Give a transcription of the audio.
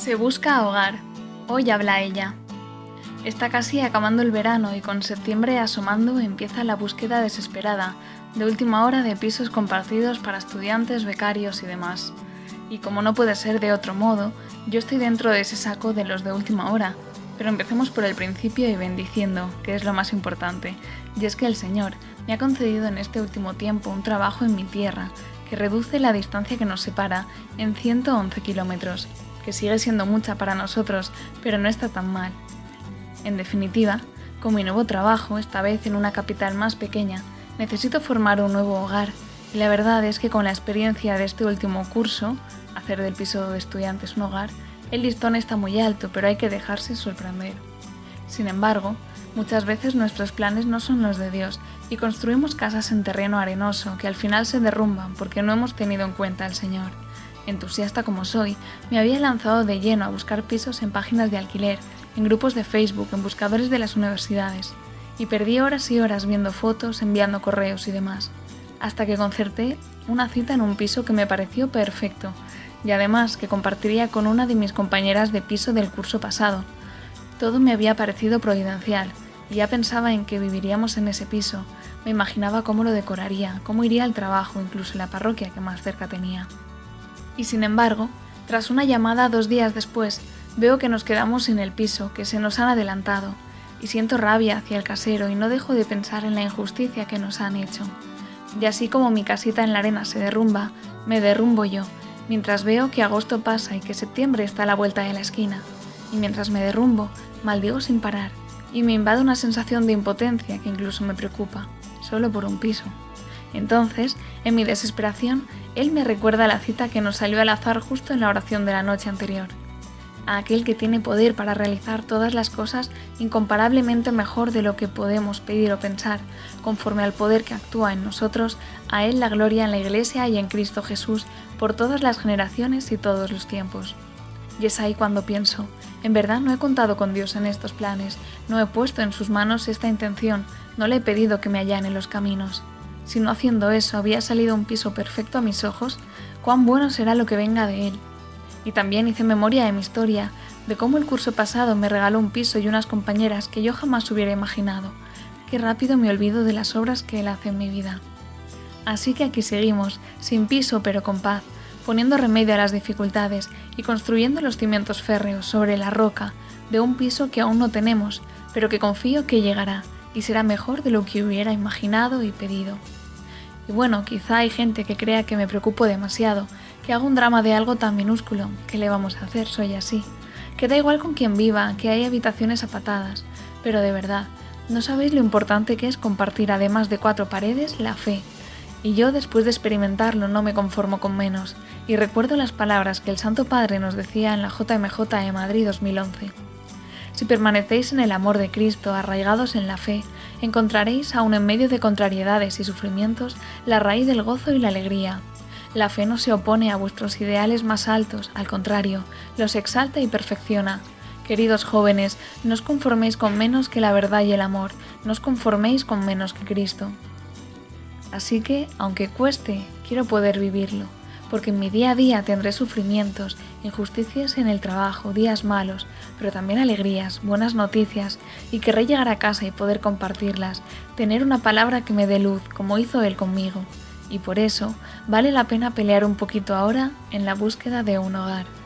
Se busca hogar. Hoy habla ella. Está casi acabando el verano y con septiembre asomando empieza la búsqueda desesperada de última hora de pisos compartidos para estudiantes, becarios y demás. Y como no puede ser de otro modo, yo estoy dentro de ese saco de los de última hora. Pero empecemos por el principio y bendiciendo, que es lo más importante. Y es que el Señor me ha concedido en este último tiempo un trabajo en mi tierra que reduce la distancia que nos separa en 111 kilómetros que sigue siendo mucha para nosotros, pero no está tan mal. En definitiva, con mi nuevo trabajo, esta vez en una capital más pequeña, necesito formar un nuevo hogar y la verdad es que con la experiencia de este último curso, hacer del piso de estudiantes un hogar, el listón está muy alto, pero hay que dejarse sorprender. Sin embargo, muchas veces nuestros planes no son los de Dios y construimos casas en terreno arenoso que al final se derrumban porque no hemos tenido en cuenta al Señor entusiasta como soy, me había lanzado de lleno a buscar pisos en páginas de alquiler, en grupos de Facebook, en buscadores de las universidades, y perdí horas y horas viendo fotos, enviando correos y demás, hasta que concerté una cita en un piso que me pareció perfecto, y además que compartiría con una de mis compañeras de piso del curso pasado. Todo me había parecido providencial, y ya pensaba en que viviríamos en ese piso, me imaginaba cómo lo decoraría, cómo iría al trabajo, incluso la parroquia que más cerca tenía. Y sin embargo, tras una llamada dos días después, veo que nos quedamos sin el piso, que se nos han adelantado, y siento rabia hacia el casero y no dejo de pensar en la injusticia que nos han hecho. Y así como mi casita en la arena se derrumba, me derrumbo yo, mientras veo que agosto pasa y que septiembre está a la vuelta de la esquina. Y mientras me derrumbo, maldigo sin parar, y me invade una sensación de impotencia que incluso me preocupa, solo por un piso. Entonces, en mi desesperación, él me recuerda la cita que nos salió al azar justo en la oración de la noche anterior. A aquel que tiene poder para realizar todas las cosas incomparablemente mejor de lo que podemos pedir o pensar, conforme al poder que actúa en nosotros, a Él la gloria en la Iglesia y en Cristo Jesús por todas las generaciones y todos los tiempos. Y es ahí cuando pienso, en verdad no he contado con Dios en estos planes, no he puesto en sus manos esta intención, no le he pedido que me allane los caminos. Si no haciendo eso había salido un piso perfecto a mis ojos, cuán bueno será lo que venga de él. Y también hice memoria de mi historia, de cómo el curso pasado me regaló un piso y unas compañeras que yo jamás hubiera imaginado. Qué rápido me olvido de las obras que él hace en mi vida. Así que aquí seguimos, sin piso pero con paz, poniendo remedio a las dificultades y construyendo los cimientos férreos sobre la roca de un piso que aún no tenemos, pero que confío que llegará y será mejor de lo que hubiera imaginado y pedido. Y bueno, quizá hay gente que crea que me preocupo demasiado, que hago un drama de algo tan minúsculo. ¿Qué le vamos a hacer? Soy así. Que da igual con quien viva, que hay habitaciones apatadas. Pero de verdad, no sabéis lo importante que es compartir además de cuatro paredes la fe. Y yo después de experimentarlo no me conformo con menos, y recuerdo las palabras que el Santo Padre nos decía en la JMJ de Madrid 2011. Si permanecéis en el amor de Cristo, arraigados en la fe, encontraréis, aun en medio de contrariedades y sufrimientos, la raíz del gozo y la alegría. La fe no se opone a vuestros ideales más altos, al contrario, los exalta y perfecciona. Queridos jóvenes, no os conforméis con menos que la verdad y el amor, no os conforméis con menos que Cristo. Así que, aunque cueste, quiero poder vivirlo porque en mi día a día tendré sufrimientos, injusticias en el trabajo, días malos, pero también alegrías, buenas noticias, y querré llegar a casa y poder compartirlas, tener una palabra que me dé luz, como hizo él conmigo. Y por eso vale la pena pelear un poquito ahora en la búsqueda de un hogar.